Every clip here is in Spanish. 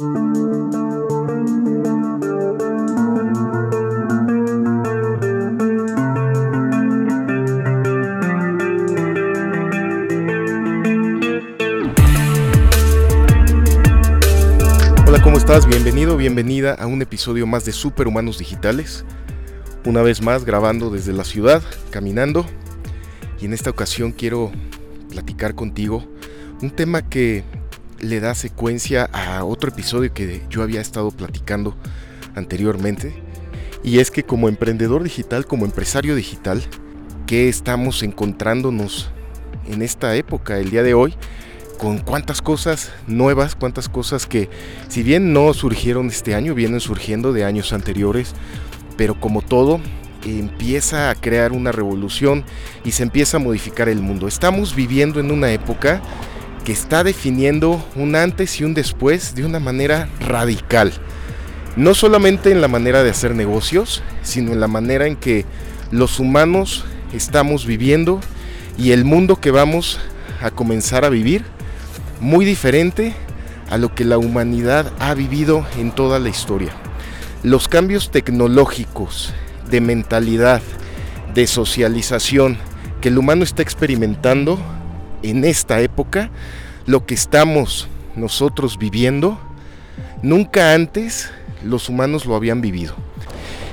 Hola, ¿cómo estás? Bienvenido, bienvenida a un episodio más de Superhumanos Digitales. Una vez más grabando desde la ciudad, caminando. Y en esta ocasión quiero platicar contigo un tema que le da secuencia a otro episodio que yo había estado platicando anteriormente. Y es que como emprendedor digital, como empresario digital, que estamos encontrándonos en esta época, el día de hoy, con cuántas cosas nuevas, cuántas cosas que si bien no surgieron este año, vienen surgiendo de años anteriores, pero como todo, empieza a crear una revolución y se empieza a modificar el mundo. Estamos viviendo en una época que está definiendo un antes y un después de una manera radical. No solamente en la manera de hacer negocios, sino en la manera en que los humanos estamos viviendo y el mundo que vamos a comenzar a vivir, muy diferente a lo que la humanidad ha vivido en toda la historia. Los cambios tecnológicos, de mentalidad, de socialización que el humano está experimentando en esta época, lo que estamos nosotros viviendo, nunca antes los humanos lo habían vivido.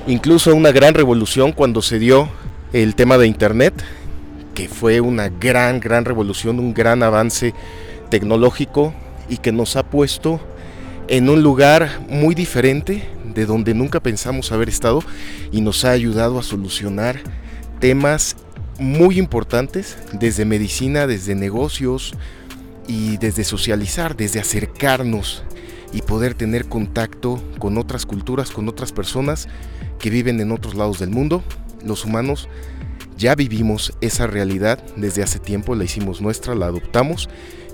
Incluso una gran revolución cuando se dio el tema de Internet, que fue una gran, gran revolución, un gran avance tecnológico y que nos ha puesto en un lugar muy diferente de donde nunca pensamos haber estado y nos ha ayudado a solucionar temas muy importantes desde medicina, desde negocios y desde socializar, desde acercarnos y poder tener contacto con otras culturas, con otras personas que viven en otros lados del mundo. Los humanos ya vivimos esa realidad desde hace tiempo, la hicimos nuestra, la adoptamos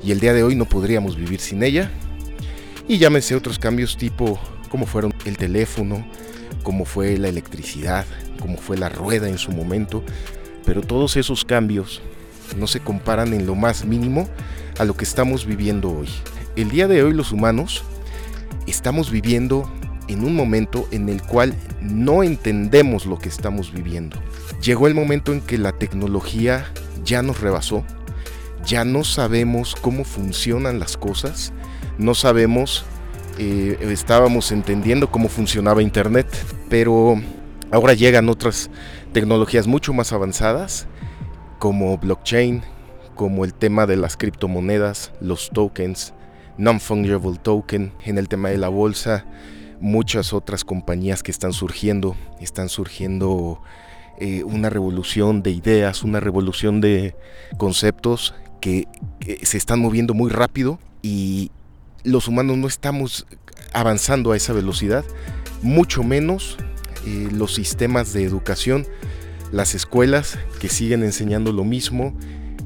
y el día de hoy no podríamos vivir sin ella. Y llámese otros cambios tipo como fueron el teléfono, como fue la electricidad, como fue la rueda en su momento, pero todos esos cambios no se comparan en lo más mínimo a lo que estamos viviendo hoy. El día de hoy los humanos estamos viviendo en un momento en el cual no entendemos lo que estamos viviendo. Llegó el momento en que la tecnología ya nos rebasó, ya no sabemos cómo funcionan las cosas, no sabemos, eh, estábamos entendiendo cómo funcionaba Internet, pero ahora llegan otras tecnologías mucho más avanzadas, como blockchain, como el tema de las criptomonedas, los tokens, non-fungible token, en el tema de la bolsa, muchas otras compañías que están surgiendo, están surgiendo eh, una revolución de ideas, una revolución de conceptos que, se están moviendo muy rápido y los humanos no estamos avanzando a esa velocidad, mucho menos eh, los sistemas de educación, las escuelas que siguen enseñando lo mismo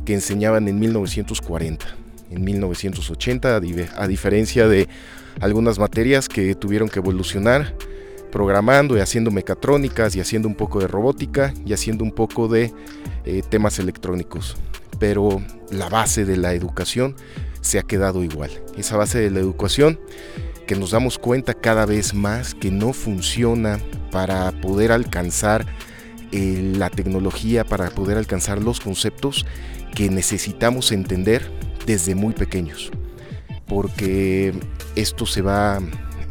que enseñaban en 1940, en 1980, a diferencia de algunas materias que tuvieron que evolucionar programando y haciendo mecatrónicas y haciendo un poco de robótica y haciendo un poco de eh, temas electrónicos. Pero la base de la educación se ha quedado igual. Esa base de la educación que nos damos cuenta cada vez más que no funciona para poder alcanzar eh, la tecnología, para poder alcanzar los conceptos que necesitamos entender desde muy pequeños. Porque esto se va,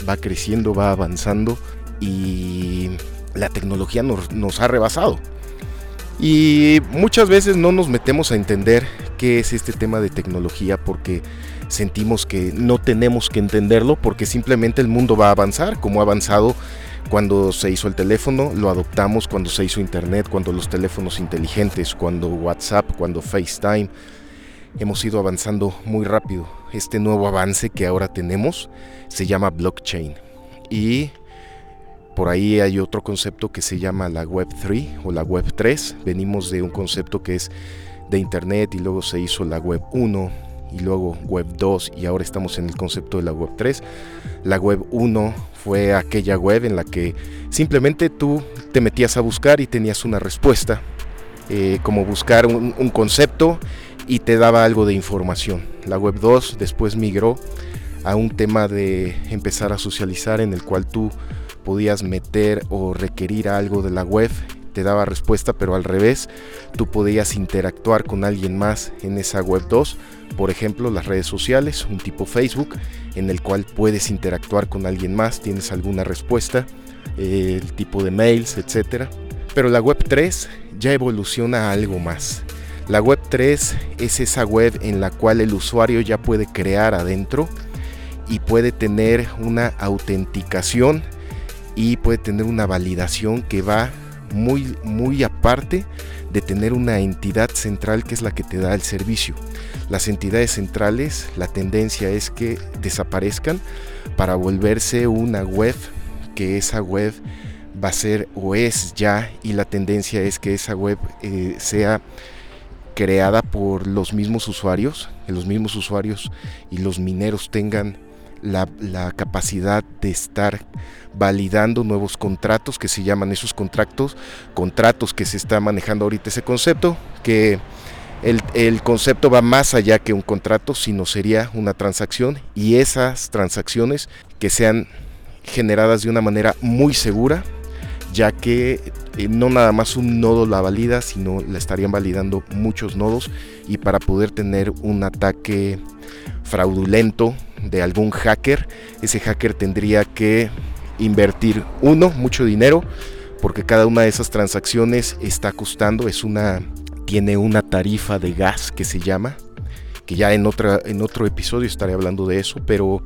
va creciendo, va avanzando y la tecnología nos, nos ha rebasado. Y muchas veces no nos metemos a entender qué es este tema de tecnología porque sentimos que no tenemos que entenderlo porque simplemente el mundo va a avanzar como ha avanzado cuando se hizo el teléfono, lo adoptamos cuando se hizo internet, cuando los teléfonos inteligentes, cuando WhatsApp, cuando FaceTime. Hemos ido avanzando muy rápido. Este nuevo avance que ahora tenemos se llama blockchain. Y por ahí hay otro concepto que se llama la Web 3 o la Web 3. Venimos de un concepto que es de Internet y luego se hizo la Web 1 y luego Web 2 y ahora estamos en el concepto de la Web 3. La Web 1 fue aquella web en la que simplemente tú te metías a buscar y tenías una respuesta, eh, como buscar un, concepto y te daba algo de información. La Web 2 después migró a un tema de empezar a socializar en el cual tú podías meter o requerir algo de la web, te daba respuesta, pero al revés, tú podías interactuar con alguien más en esa web 2, por ejemplo, las redes sociales, un tipo Facebook, en el cual puedes interactuar con alguien más, tienes alguna respuesta, el tipo de mails, etcétera. Pero la web 3 ya evoluciona algo más. La web 3 es esa web en la cual el usuario ya puede crear adentro y puede tener una autenticación y puede tener una validación que va muy muy aparte de tener una entidad central que es la que te da el servicio. Las entidades centrales, la tendencia es que desaparezcan para volverse una web que esa web va a ser o es ya y la tendencia es que esa web eh, sea creada por los mismos usuarios, que los mismos usuarios y los mineros tengan la, capacidad de estar validando nuevos contratos que se llaman esos contratos, contratos que se está manejando ahorita ese concepto, que el, el, concepto va más allá que un contrato, sino sería una transacción y esas transacciones que sean generadas de una manera muy segura, ya que eh, no nada más un nodo la valida, sino la estarían validando muchos nodos y para poder tener un ataque fraudulento de algún hacker, ese hacker tendría que invertir uno, mucho dinero, porque cada una de esas transacciones está costando, es una tiene una tarifa de gas que se llama, que ya en otra en otro episodio estaré hablando de eso, pero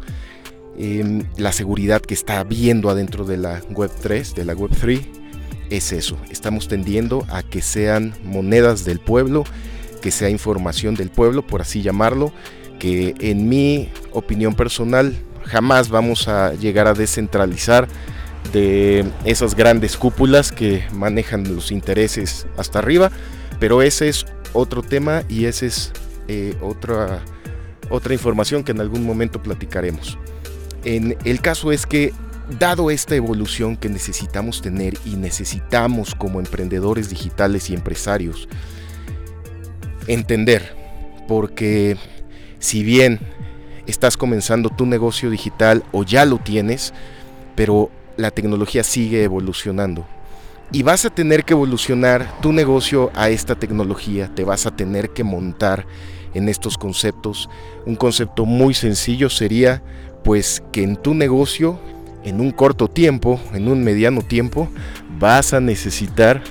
Em, la seguridad que está viendo adentro de la Web 3, de la Web 3, es eso. Estamos tendiendo a que sean monedas del pueblo, que sea información del pueblo, por así llamarlo, que en mi opinión personal jamás vamos a llegar a descentralizar de esas grandes cúpulas que manejan los intereses hasta arriba, pero ese es otro tema y esa es eh, otra, otra información que en algún momento platicaremos. El caso es que, dado esta evolución que necesitamos tener y necesitamos como emprendedores digitales y empresarios, entender, porque si bien estás comenzando tu negocio digital o ya lo tienes, pero la tecnología sigue evolucionando. Y vas a tener que evolucionar tu negocio a esta tecnología, te vas a tener que montar en estos conceptos. Un concepto muy sencillo sería pues que en tu negocio, en un corto tiempo, en un mediano tiempo, vas a necesitar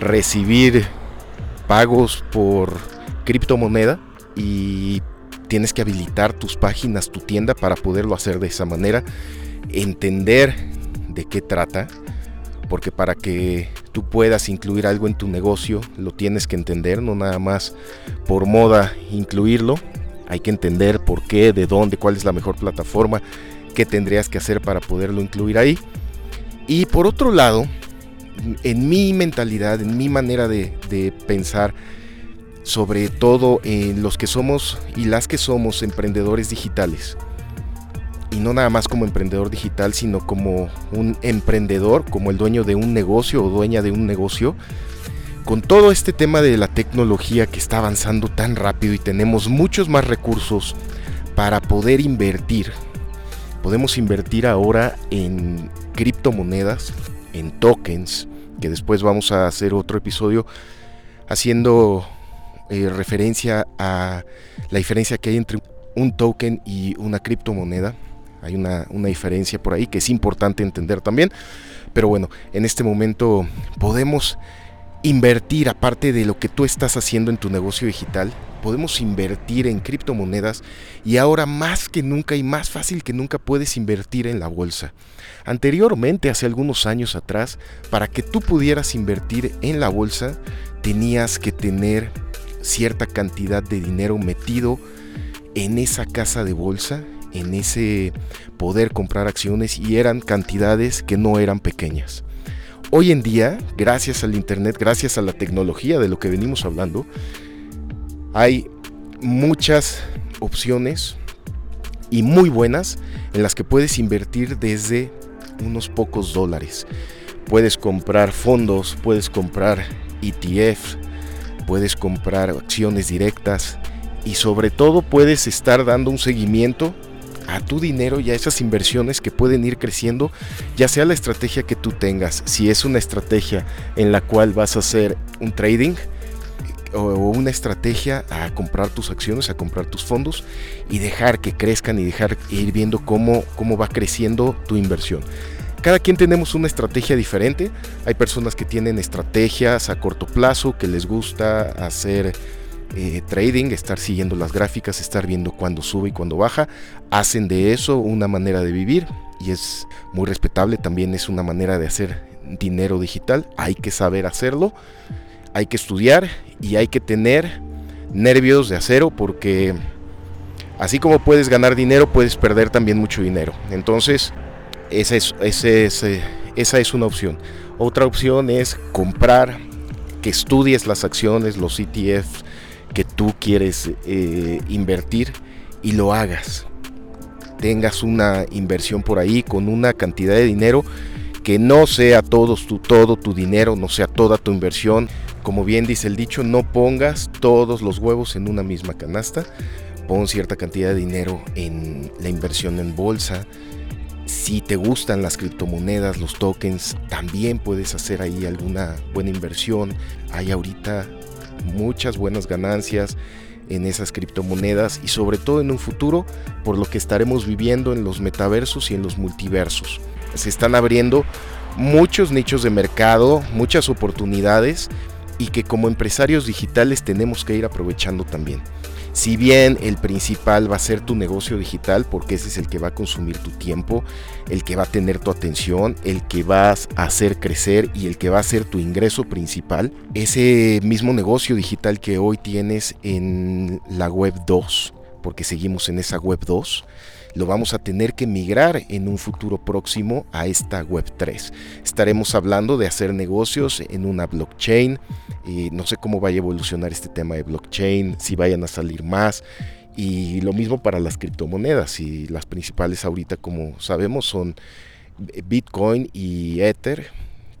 recibir pagos por criptomoneda y tienes que habilitar tus páginas, tu tienda para poderlo hacer de esa manera, entender de qué trata, porque para que tú puedas incluir algo en tu negocio, lo tienes que entender, no nada más por moda incluirlo, hay que entender por qué, de dónde, cuál es la mejor plataforma, qué tendrías que hacer para poderlo incluir ahí. Y por otro lado, en mi mentalidad, en mi manera de, pensar, sobre todo en los que somos y las que somos emprendedores digitales, y no nada más como emprendedor digital, sino como un emprendedor, como el dueño de un negocio o dueña de un negocio, con todo este tema de la tecnología que está avanzando tan rápido y tenemos muchos más recursos para poder invertir, podemos invertir ahora en criptomonedas, en tokens, que después vamos a hacer otro episodio haciendo eh, referencia a la diferencia que hay entre un token y una criptomoneda. Hay una, una diferencia por ahí que es importante entender también. Pero bueno, en este momento podemos invertir, aparte de lo que tú estás haciendo en tu negocio digital, podemos invertir en criptomonedas y ahora más que nunca y más fácil que nunca puedes invertir en la bolsa. Anteriormente, hace algunos años atrás, para que tú pudieras invertir en la bolsa, tenías que tener cierta cantidad de dinero metido en esa casa de bolsa, en ese poder comprar acciones y eran cantidades que no eran pequeñas. Hoy en día, gracias al Internet, gracias a la tecnología de lo que venimos hablando, hay muchas opciones y muy buenas en las que puedes invertir desde unos pocos dólares. Puedes comprar fondos, puedes comprar ETF, puedes comprar acciones directas y sobre todo puedes estar dando un seguimiento a tu dinero y a esas inversiones que pueden ir creciendo, ya sea la estrategia que tú tengas, si es una estrategia en la cual vas a hacer un trading, o una estrategia a comprar tus acciones, a comprar tus fondos y dejar que crezcan y dejar ir viendo cómo, cómo va creciendo tu inversión. Cada quien tenemos una estrategia diferente. Hay personas que tienen estrategias a corto plazo, que les gusta hacer eh, trading, estar siguiendo las gráficas, estar viendo cuándo sube y cuándo baja. Hacen de eso una manera de vivir y es muy respetable. También es una manera de hacer dinero digital. Hay que saber hacerlo hay que estudiar y hay que tener nervios de acero porque así como puedes ganar dinero, puedes perder también mucho dinero. Entonces, esa es, esa es una opción. Otra opción es comprar, que estudies las acciones, los ETF que tú quieres eh, invertir y lo hagas. Tengas una inversión por ahí con una cantidad de dinero que no sea todo tu, todo tu dinero, no sea toda tu inversión. Como bien dice el dicho, no pongas todos los huevos en una misma canasta. Pon cierta cantidad de dinero en la inversión en bolsa. Si te gustan las criptomonedas, los tokens, también puedes hacer ahí alguna buena inversión. Hay ahorita muchas buenas ganancias en esas criptomonedas y sobre todo en un futuro por lo que estaremos viviendo en los metaversos y en los multiversos. Se están abriendo muchos nichos de mercado, muchas oportunidades y que como empresarios digitales tenemos que ir aprovechando también. Si bien el principal va a ser tu negocio digital, porque ese es el que va a consumir tu tiempo, el que va a tener tu atención, el que vas a hacer crecer y el que va a ser tu ingreso principal, ese mismo negocio digital que hoy tienes en la web 2, porque seguimos en esa web 2, lo vamos a tener que migrar en un futuro próximo a esta web 3. Estaremos hablando de hacer negocios en una blockchain. y no sé cómo vaya a evolucionar este tema de blockchain, si vayan a salir más. Y lo mismo para las criptomonedas. Y las principales ahorita, como sabemos, son Bitcoin y Ether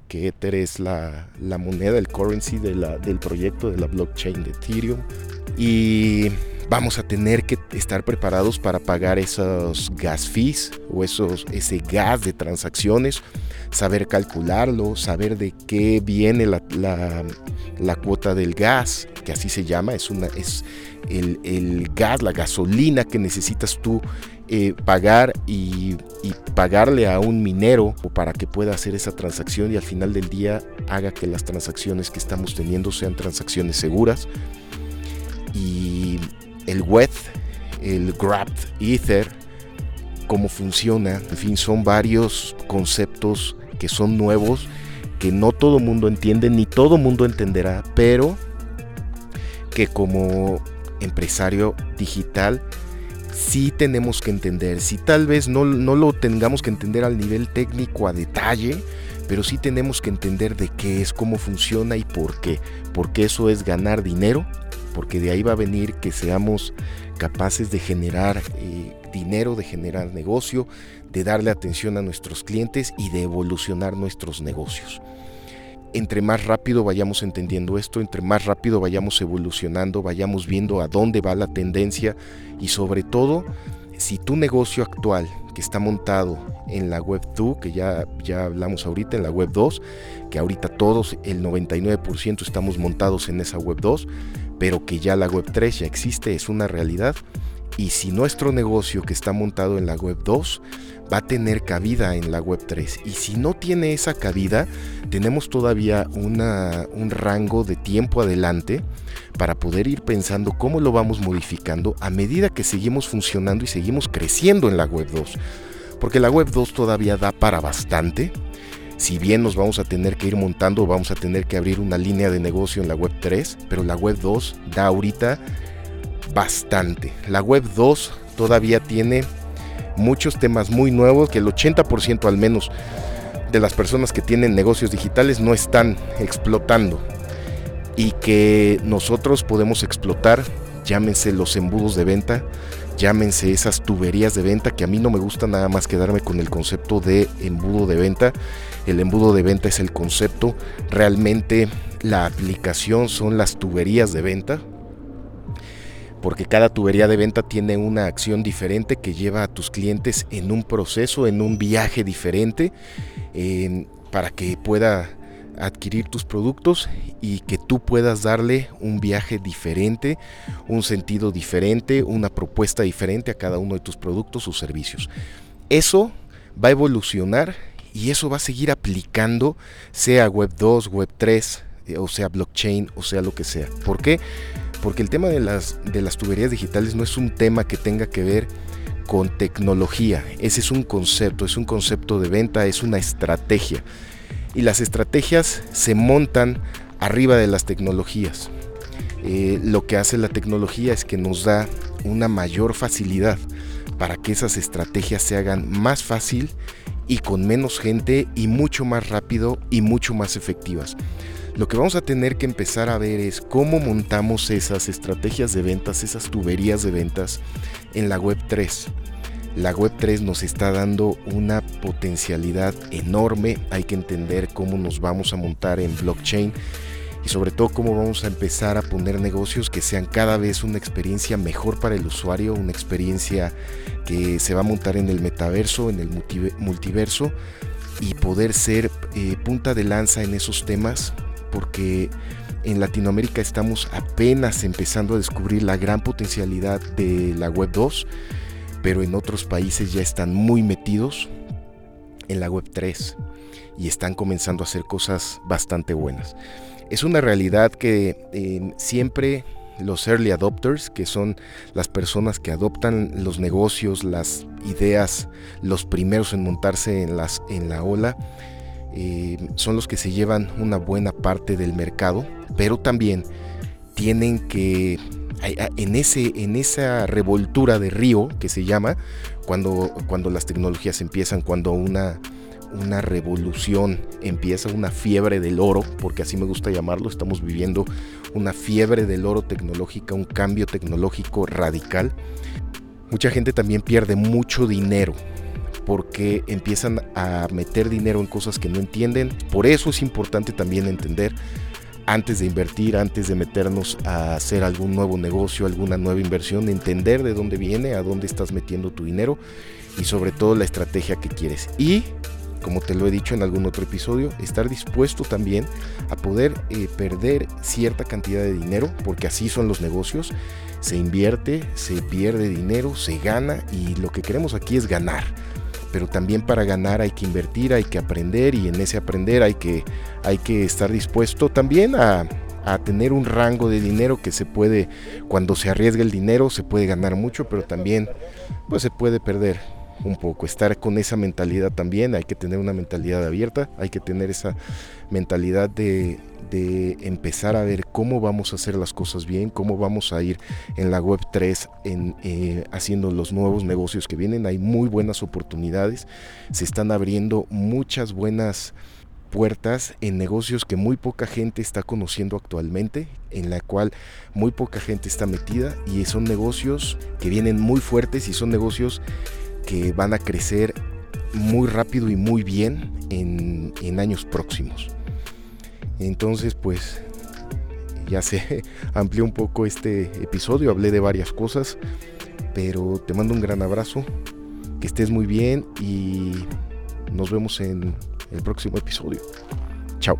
que Ether es la, moneda, el currency de la, del proyecto de la blockchain de Ethereum. Y vamos a tener que estar preparados para pagar esos gas fees o esos, ese gas de transacciones, saber calcularlo, saber de qué viene la, cuota del gas, que así se llama, es, una, es el, gas, la gasolina que necesitas tú eh, pagar y, y, pagarle a un minero para que pueda hacer esa transacción y al final del día haga que las transacciones que estamos teniendo sean transacciones seguras. Y el WETH, el Grabbed Ether, cómo funciona, en fin, son varios conceptos que son nuevos, que no todo mundo entiende, ni todo mundo entenderá, pero que como empresario digital sí tenemos que entender, si tal vez no, no lo tengamos que entender al nivel técnico a detalle, pero sí tenemos que entender de qué es, cómo funciona y por qué, porque eso es ganar dinero porque de ahí va a venir que seamos capaces de generar eh, dinero, de generar negocio, de darle atención a nuestros clientes y de evolucionar nuestros negocios. Entre más rápido vayamos entendiendo esto, entre más rápido vayamos evolucionando, vayamos viendo a dónde va la tendencia y sobre todo, si tu negocio actual que está montado en la web 2, que ya, ya hablamos ahorita, en la web 2, que ahorita todos, el 99% estamos montados en esa web 2, pero que ya la web 3 ya existe, es una realidad. Y si nuestro negocio que está montado en la web 2 va a tener cabida en la web 3 y si no tiene esa cabida, tenemos todavía un rango de tiempo adelante para poder ir pensando cómo lo vamos modificando a medida que seguimos funcionando y seguimos creciendo en la web 2. Porque la web 2 todavía da para bastante, si bien nos vamos a tener que ir montando, vamos a tener que abrir una línea de negocio en la web 3, pero la web 2 da ahorita bastante. La web 2 todavía tiene muchos temas muy nuevos que el 80% al menos de las personas que tienen negocios digitales no están explotando y que nosotros podemos explotar, llámense los embudos de venta, llámense esas tuberías de venta, que a mí no me gusta nada más quedarme con el concepto de embudo de venta. El embudo de venta es el concepto, realmente la aplicación son las tuberías de venta, porque cada tubería de venta tiene una acción diferente que lleva a tus clientes en un proceso, en un viaje diferente, para que pueda adquirir tus productos y que tú puedas darle un viaje diferente, un sentido diferente, una propuesta diferente a cada uno de tus productos o servicios. Eso va a evolucionar y eso va a seguir aplicando, sea Web 2, Web 3, eh, o sea blockchain, o sea lo que sea. ¿Por qué? Porque el tema de las, de las tuberías digitales no es un tema que tenga que ver con tecnología. Ese es un concepto, es un concepto de venta, es una estrategia. Y las estrategias se montan arriba de las tecnologías. Eh, lo que hace la tecnología es que nos da una mayor facilidad para que esas estrategias se hagan más fácil y con menos gente y mucho más rápido y mucho más efectivas. Lo que vamos a tener que empezar a ver es cómo montamos esas estrategias de ventas, esas tuberías de ventas en la web 3. La web 3 nos está dando una potencialidad enorme, hay que entender cómo nos vamos a montar en blockchain y sobre todo cómo vamos a empezar a poner negocios que sean cada vez una experiencia mejor para el usuario, una experiencia que se va a montar en el metaverso, en el multiverso y poder ser eh, punta de lanza en esos temas porque en Latinoamérica estamos apenas empezando a descubrir la gran potencialidad de la web 2, pero en otros países ya están muy metidos en la web 3 y están comenzando a hacer cosas bastante buenas. Es una realidad que eh, siempre los early adopters, que son las personas que adoptan los negocios, las ideas, los primeros en montarse en, las, en la ola, eh, son los que se llevan una buena parte del mercado, pero también tienen que, en, ese, en esa revoltura de río que se llama, cuando, cuando las tecnologías empiezan, cuando una una revolución, empieza una fiebre del oro, porque así me gusta llamarlo, estamos viviendo una fiebre del oro tecnológica, un cambio tecnológico radical. Mucha gente también pierde mucho dinero porque empiezan a meter dinero en cosas que no entienden. Por eso es importante también entender antes de invertir, antes de meternos a hacer algún nuevo negocio, alguna nueva inversión, entender de dónde viene, a dónde estás metiendo tu dinero y sobre todo la estrategia que quieres. Y como te lo he dicho en algún otro episodio, estar dispuesto también a poder eh, perder cierta cantidad de dinero, porque así son los negocios. Se invierte, se pierde dinero, se gana y lo que queremos aquí es ganar. Pero también para ganar hay que invertir, hay que aprender y en ese aprender hay que, hay que estar dispuesto también a, a tener un rango de dinero que se puede, cuando se arriesga el dinero, se puede ganar mucho, pero también pues se puede perder un poco, estar con esa mentalidad también, hay que tener una mentalidad abierta, hay que tener esa mentalidad de, empezar a ver cómo vamos a hacer las cosas bien, cómo vamos a ir en la web 3 en, eh, haciendo los nuevos negocios que vienen, hay muy buenas oportunidades, se están abriendo muchas buenas puertas en negocios que muy poca gente está conociendo actualmente, en la cual muy poca gente está metida y son negocios que vienen muy fuertes y son negocios que van a crecer muy rápido y muy bien en, años próximos. Entonces, pues ya se amplió un poco este episodio, hablé de varias cosas, pero te mando un gran abrazo, que estés muy bien y nos vemos en el próximo episodio. Chao.